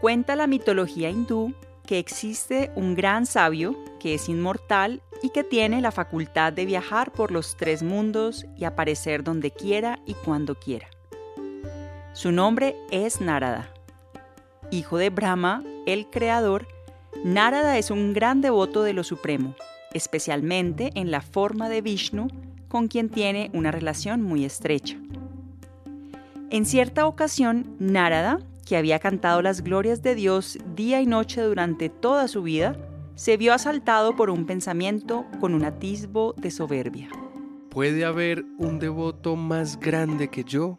Cuenta la mitología hindú que existe un gran sabio que es inmortal y que tiene la facultad de viajar por los tres mundos y aparecer donde quiera y cuando quiera. Su nombre es Narada. Hijo de Brahma, el creador, Narada es un gran devoto de lo supremo, especialmente en la forma de Vishnu, con quien tiene una relación muy estrecha. En cierta ocasión, Narada que había cantado las glorias de Dios día y noche durante toda su vida, se vio asaltado por un pensamiento con un atisbo de soberbia. ¿Puede haber un devoto más grande que yo?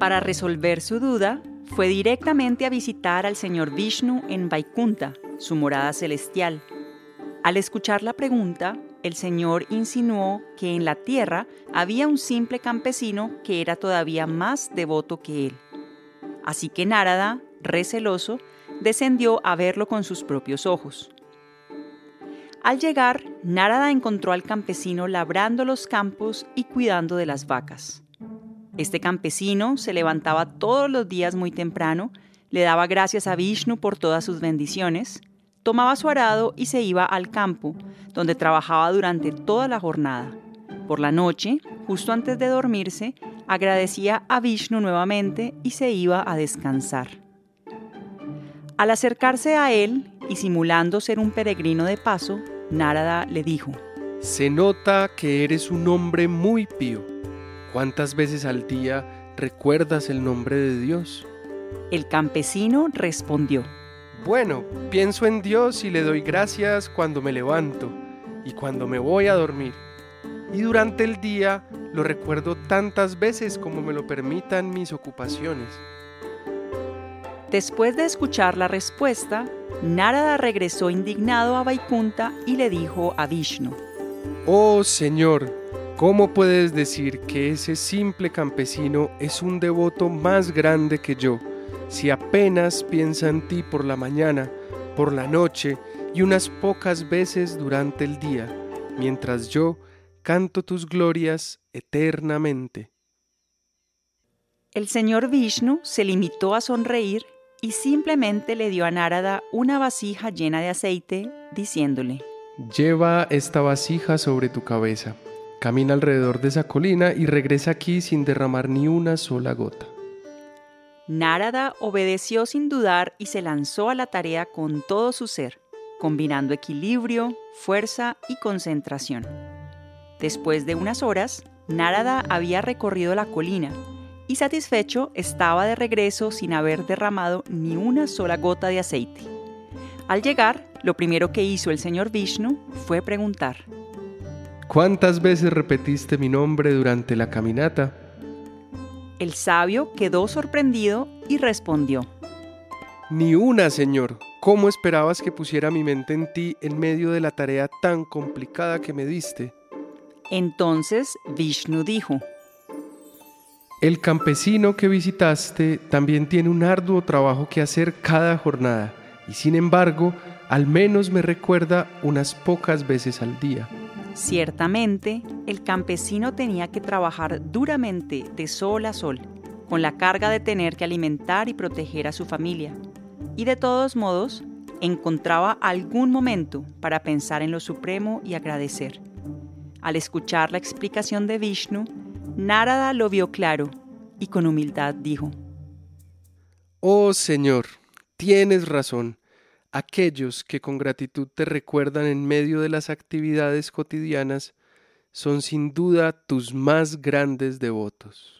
Para resolver su duda, fue directamente a visitar al señor Vishnu en Vaikunta, su morada celestial. Al escuchar la pregunta, el señor insinuó que en la tierra había un simple campesino que era todavía más devoto que él. Así que Narada, receloso, descendió a verlo con sus propios ojos. Al llegar, Narada encontró al campesino labrando los campos y cuidando de las vacas. Este campesino se levantaba todos los días muy temprano, le daba gracias a Vishnu por todas sus bendiciones, tomaba su arado y se iba al campo, donde trabajaba durante toda la jornada. Por la noche, justo antes de dormirse, agradecía a Vishnu nuevamente y se iba a descansar. Al acercarse a él y simulando ser un peregrino de paso, Narada le dijo, Se nota que eres un hombre muy pío. ¿Cuántas veces al día recuerdas el nombre de Dios? El campesino respondió, Bueno, pienso en Dios y le doy gracias cuando me levanto y cuando me voy a dormir y durante el día lo recuerdo tantas veces como me lo permitan mis ocupaciones. Después de escuchar la respuesta, Narada regresó indignado a Vaikunta y le dijo a Vishnu: Oh Señor, ¿cómo puedes decir que ese simple campesino es un devoto más grande que yo, si apenas piensa en ti por la mañana, por la noche y unas pocas veces durante el día, mientras yo canto tus glorias eternamente. El señor Vishnu se limitó a sonreír y simplemente le dio a Narada una vasija llena de aceite, diciéndole, Lleva esta vasija sobre tu cabeza, camina alrededor de esa colina y regresa aquí sin derramar ni una sola gota. Narada obedeció sin dudar y se lanzó a la tarea con todo su ser, combinando equilibrio, fuerza y concentración. Después de unas horas, Narada había recorrido la colina y satisfecho estaba de regreso sin haber derramado ni una sola gota de aceite. Al llegar, lo primero que hizo el señor Vishnu fue preguntar, ¿Cuántas veces repetiste mi nombre durante la caminata? El sabio quedó sorprendido y respondió, Ni una, señor. ¿Cómo esperabas que pusiera mi mente en ti en medio de la tarea tan complicada que me diste? Entonces Vishnu dijo, El campesino que visitaste también tiene un arduo trabajo que hacer cada jornada y sin embargo al menos me recuerda unas pocas veces al día. Ciertamente, el campesino tenía que trabajar duramente de sol a sol, con la carga de tener que alimentar y proteger a su familia. Y de todos modos, encontraba algún momento para pensar en lo supremo y agradecer. Al escuchar la explicación de Vishnu, Narada lo vio claro y con humildad dijo, Oh Señor, tienes razón. Aquellos que con gratitud te recuerdan en medio de las actividades cotidianas son sin duda tus más grandes devotos.